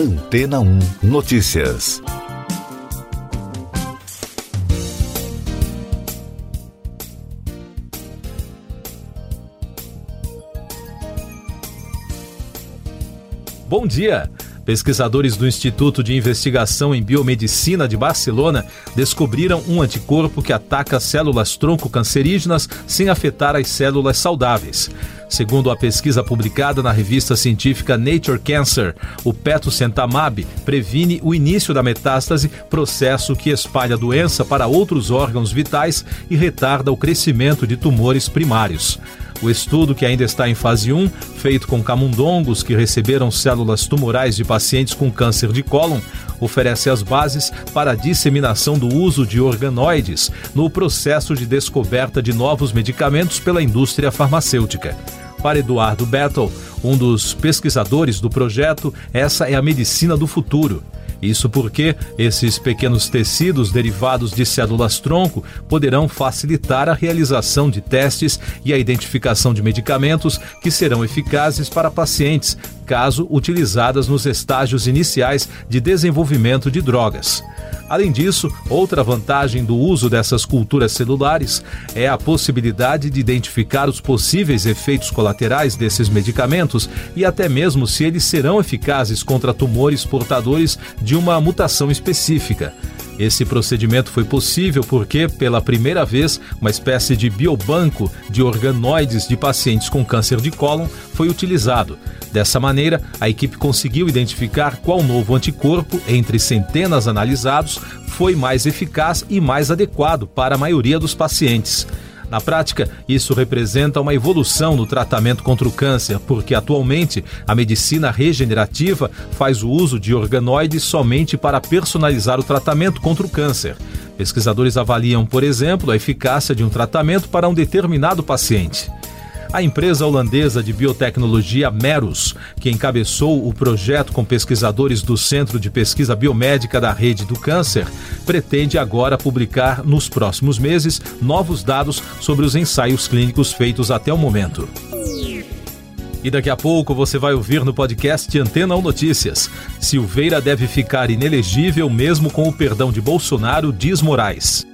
Antena 1 Notícias. Bom dia! Pesquisadores do Instituto de Investigação em Biomedicina de Barcelona descobriram um anticorpo que ataca células tronco cancerígenas sem afetar as células saudáveis. Segundo a pesquisa publicada na revista científica Nature Cancer, o petosentamab previne o início da metástase, processo que espalha a doença para outros órgãos vitais e retarda o crescimento de tumores primários. O estudo, que ainda está em fase 1, feito com camundongos que receberam células tumorais de pacientes com câncer de cólon, oferece as bases para a disseminação do uso de organoides no processo de descoberta de novos medicamentos pela indústria farmacêutica. Para Eduardo Battle, um dos pesquisadores do projeto, essa é a medicina do futuro. Isso porque esses pequenos tecidos derivados de células-tronco poderão facilitar a realização de testes e a identificação de medicamentos que serão eficazes para pacientes, caso utilizadas nos estágios iniciais de desenvolvimento de drogas. Além disso, outra vantagem do uso dessas culturas celulares é a possibilidade de identificar os possíveis efeitos colaterais desses medicamentos e até mesmo se eles serão eficazes contra tumores portadores de uma mutação específica. Esse procedimento foi possível porque, pela primeira vez, uma espécie de biobanco de organoides de pacientes com câncer de cólon foi utilizado. Dessa maneira, a equipe conseguiu identificar qual novo anticorpo, entre centenas analisados, foi mais eficaz e mais adequado para a maioria dos pacientes. Na prática, isso representa uma evolução no tratamento contra o câncer, porque atualmente a medicina regenerativa faz o uso de organoides somente para personalizar o tratamento contra o câncer. Pesquisadores avaliam, por exemplo, a eficácia de um tratamento para um determinado paciente. A empresa holandesa de biotecnologia Merus, que encabeçou o projeto com pesquisadores do Centro de Pesquisa Biomédica da Rede do Câncer, pretende agora publicar nos próximos meses novos dados sobre os ensaios clínicos feitos até o momento. E daqui a pouco você vai ouvir no podcast Antena 1 Notícias. Silveira deve ficar inelegível mesmo com o perdão de Bolsonaro, diz Moraes.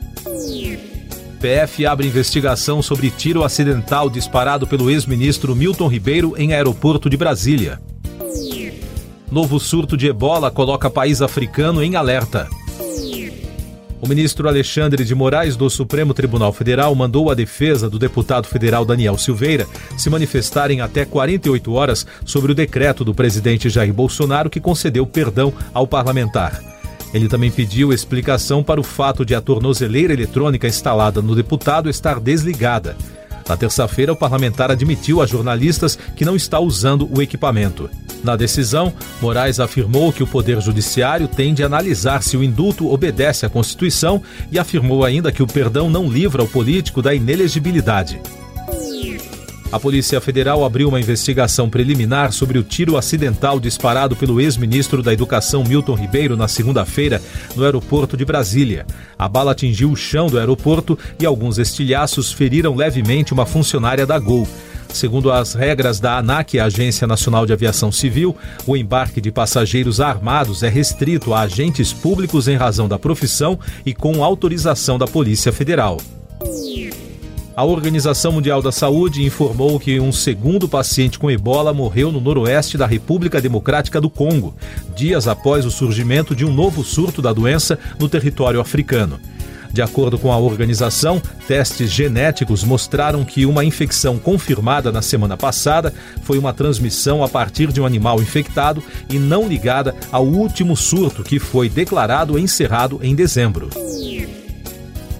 PF abre investigação sobre tiro acidental disparado pelo ex-ministro Milton Ribeiro em aeroporto de Brasília. Novo surto de ebola coloca país africano em alerta. O ministro Alexandre de Moraes do Supremo Tribunal Federal mandou a defesa do deputado federal Daniel Silveira se manifestar em até 48 horas sobre o decreto do presidente Jair Bolsonaro que concedeu perdão ao parlamentar. Ele também pediu explicação para o fato de a tornozeleira eletrônica instalada no deputado estar desligada. Na terça-feira, o parlamentar admitiu a jornalistas que não está usando o equipamento. Na decisão, Moraes afirmou que o Poder Judiciário tem de analisar se o indulto obedece à Constituição e afirmou ainda que o perdão não livra o político da inelegibilidade. A Polícia Federal abriu uma investigação preliminar sobre o tiro acidental disparado pelo ex-ministro da Educação Milton Ribeiro na segunda-feira no aeroporto de Brasília. A bala atingiu o chão do aeroporto e alguns estilhaços feriram levemente uma funcionária da Gol. Segundo as regras da ANAC, a Agência Nacional de Aviação Civil, o embarque de passageiros armados é restrito a agentes públicos em razão da profissão e com autorização da Polícia Federal. A Organização Mundial da Saúde informou que um segundo paciente com ebola morreu no noroeste da República Democrática do Congo, dias após o surgimento de um novo surto da doença no território africano. De acordo com a organização, testes genéticos mostraram que uma infecção confirmada na semana passada foi uma transmissão a partir de um animal infectado e não ligada ao último surto que foi declarado encerrado em dezembro.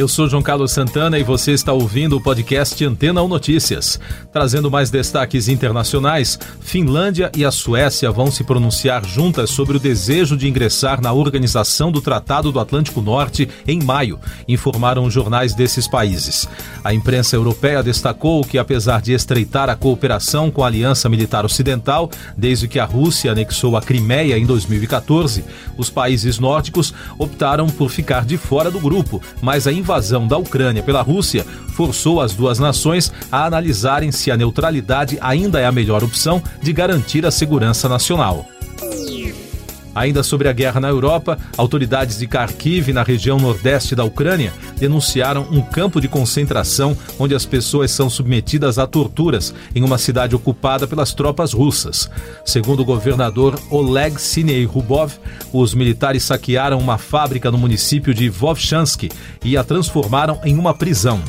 Eu sou João Carlos Santana e você está ouvindo o podcast Antena 1 Notícias. Trazendo mais destaques internacionais, Finlândia e a Suécia vão se pronunciar juntas sobre o desejo de ingressar na Organização do Tratado do Atlântico Norte em maio, informaram jornais desses países. A imprensa europeia destacou que, apesar de estreitar a cooperação com a Aliança Militar Ocidental, desde que a Rússia anexou a Crimeia em 2014, os países nórdicos optaram por ficar de fora do grupo, mas a invasão invasão da Ucrânia pela Rússia forçou as duas nações a analisarem se a neutralidade ainda é a melhor opção de garantir a segurança nacional. Ainda sobre a guerra na Europa, autoridades de Kharkiv, na região nordeste da Ucrânia, denunciaram um campo de concentração onde as pessoas são submetidas a torturas em uma cidade ocupada pelas tropas russas. Segundo o governador Oleg Sinei Rubov, os militares saquearam uma fábrica no município de Vovchansky e a transformaram em uma prisão.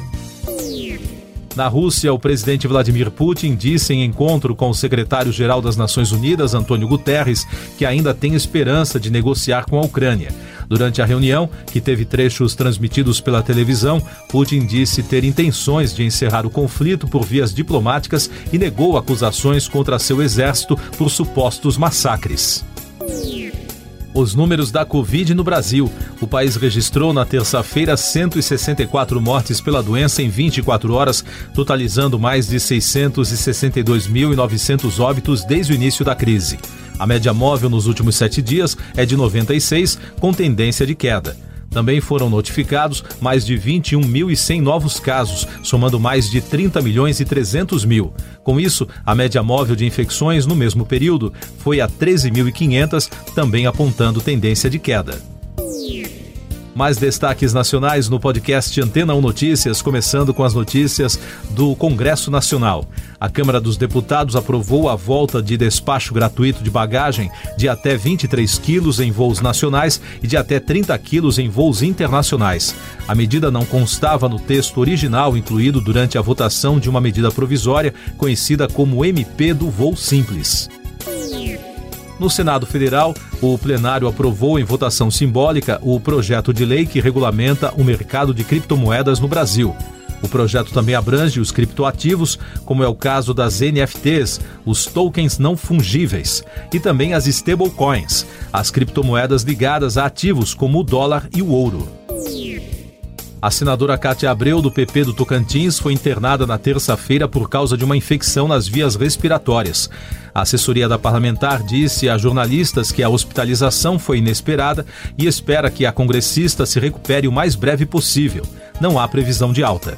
Na Rússia, o presidente Vladimir Putin disse em encontro com o secretário-geral das Nações Unidas, Antônio Guterres, que ainda tem esperança de negociar com a Ucrânia. Durante a reunião, que teve trechos transmitidos pela televisão, Putin disse ter intenções de encerrar o conflito por vias diplomáticas e negou acusações contra seu exército por supostos massacres. Os números da Covid no Brasil. O país registrou na terça-feira 164 mortes pela doença em 24 horas, totalizando mais de 662.900 óbitos desde o início da crise. A média móvel nos últimos sete dias é de 96, com tendência de queda. Também foram notificados mais de 21.100 novos casos, somando mais de 30 milhões e 300 mil. Com isso, a média móvel de infecções no mesmo período foi a 13.500, também apontando tendência de queda. Mais destaques nacionais no podcast Antena 1 Notícias, começando com as notícias do Congresso Nacional. A Câmara dos Deputados aprovou a volta de despacho gratuito de bagagem de até 23 quilos em voos nacionais e de até 30 quilos em voos internacionais. A medida não constava no texto original incluído durante a votação de uma medida provisória conhecida como MP do Voo Simples. No Senado Federal, o plenário aprovou em votação simbólica o projeto de lei que regulamenta o mercado de criptomoedas no Brasil. O projeto também abrange os criptoativos, como é o caso das NFTs, os tokens não fungíveis, e também as stablecoins, as criptomoedas ligadas a ativos como o dólar e o ouro. A senadora Cátia Abreu, do PP do Tocantins, foi internada na terça-feira por causa de uma infecção nas vias respiratórias. A assessoria da parlamentar disse a jornalistas que a hospitalização foi inesperada e espera que a congressista se recupere o mais breve possível. Não há previsão de alta.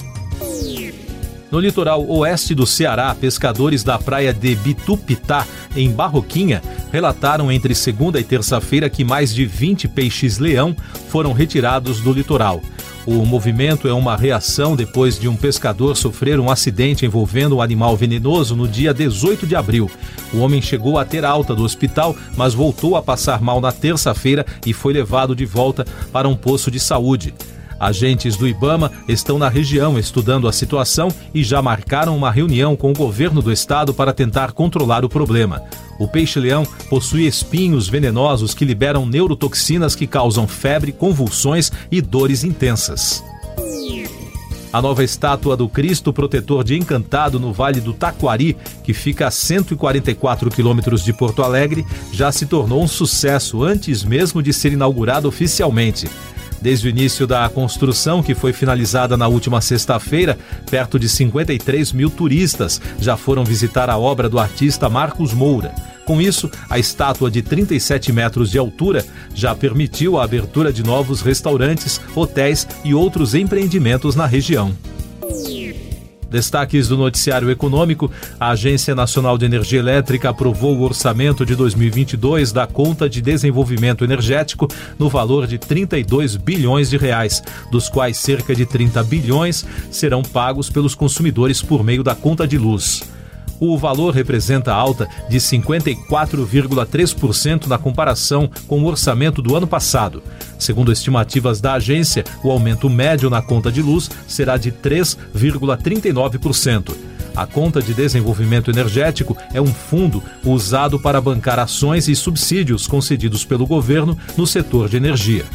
No litoral oeste do Ceará, pescadores da praia de Bitupitá, em Barroquinha, relataram entre segunda e terça-feira que mais de 20 peixes-leão foram retirados do litoral. O movimento é uma reação depois de um pescador sofrer um acidente envolvendo um animal venenoso no dia 18 de abril. O homem chegou a ter alta do hospital, mas voltou a passar mal na terça-feira e foi levado de volta para um posto de saúde. Agentes do Ibama estão na região estudando a situação e já marcaram uma reunião com o governo do estado para tentar controlar o problema. O peixe-leão possui espinhos venenosos que liberam neurotoxinas que causam febre, convulsões e dores intensas. A nova estátua do Cristo Protetor de Encantado no Vale do Taquari, que fica a 144 quilômetros de Porto Alegre, já se tornou um sucesso antes mesmo de ser inaugurado oficialmente. Desde o início da construção, que foi finalizada na última sexta-feira, perto de 53 mil turistas já foram visitar a obra do artista Marcos Moura. Com isso, a estátua de 37 metros de altura já permitiu a abertura de novos restaurantes, hotéis e outros empreendimentos na região. Destaques do noticiário econômico: a Agência Nacional de Energia Elétrica aprovou o orçamento de 2022 da Conta de Desenvolvimento Energético no valor de 32 bilhões de reais, dos quais cerca de 30 bilhões serão pagos pelos consumidores por meio da conta de luz. O valor representa alta de 54,3% na comparação com o orçamento do ano passado. Segundo estimativas da agência, o aumento médio na conta de luz será de 3,39%. A conta de desenvolvimento energético é um fundo usado para bancar ações e subsídios concedidos pelo governo no setor de energia.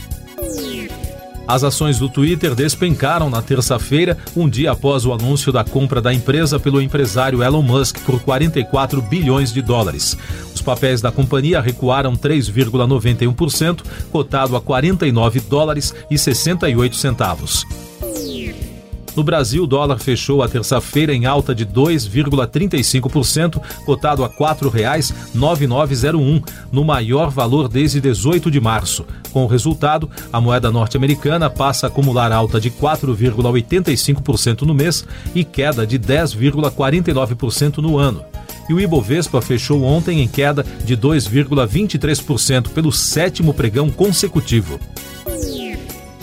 As ações do Twitter despencaram na terça-feira, um dia após o anúncio da compra da empresa pelo empresário Elon Musk por 44 bilhões de dólares. Os papéis da companhia recuaram 3,91%, cotado a 49 dólares e 68 centavos. No Brasil, o dólar fechou a terça-feira em alta de 2,35%, cotado a R$ 4,9901, no maior valor desde 18 de março. Com o resultado, a moeda norte-americana passa a acumular alta de 4,85% no mês e queda de 10,49% no ano e o Ibovespa fechou ontem em queda de 2,23% pelo sétimo pregão consecutivo.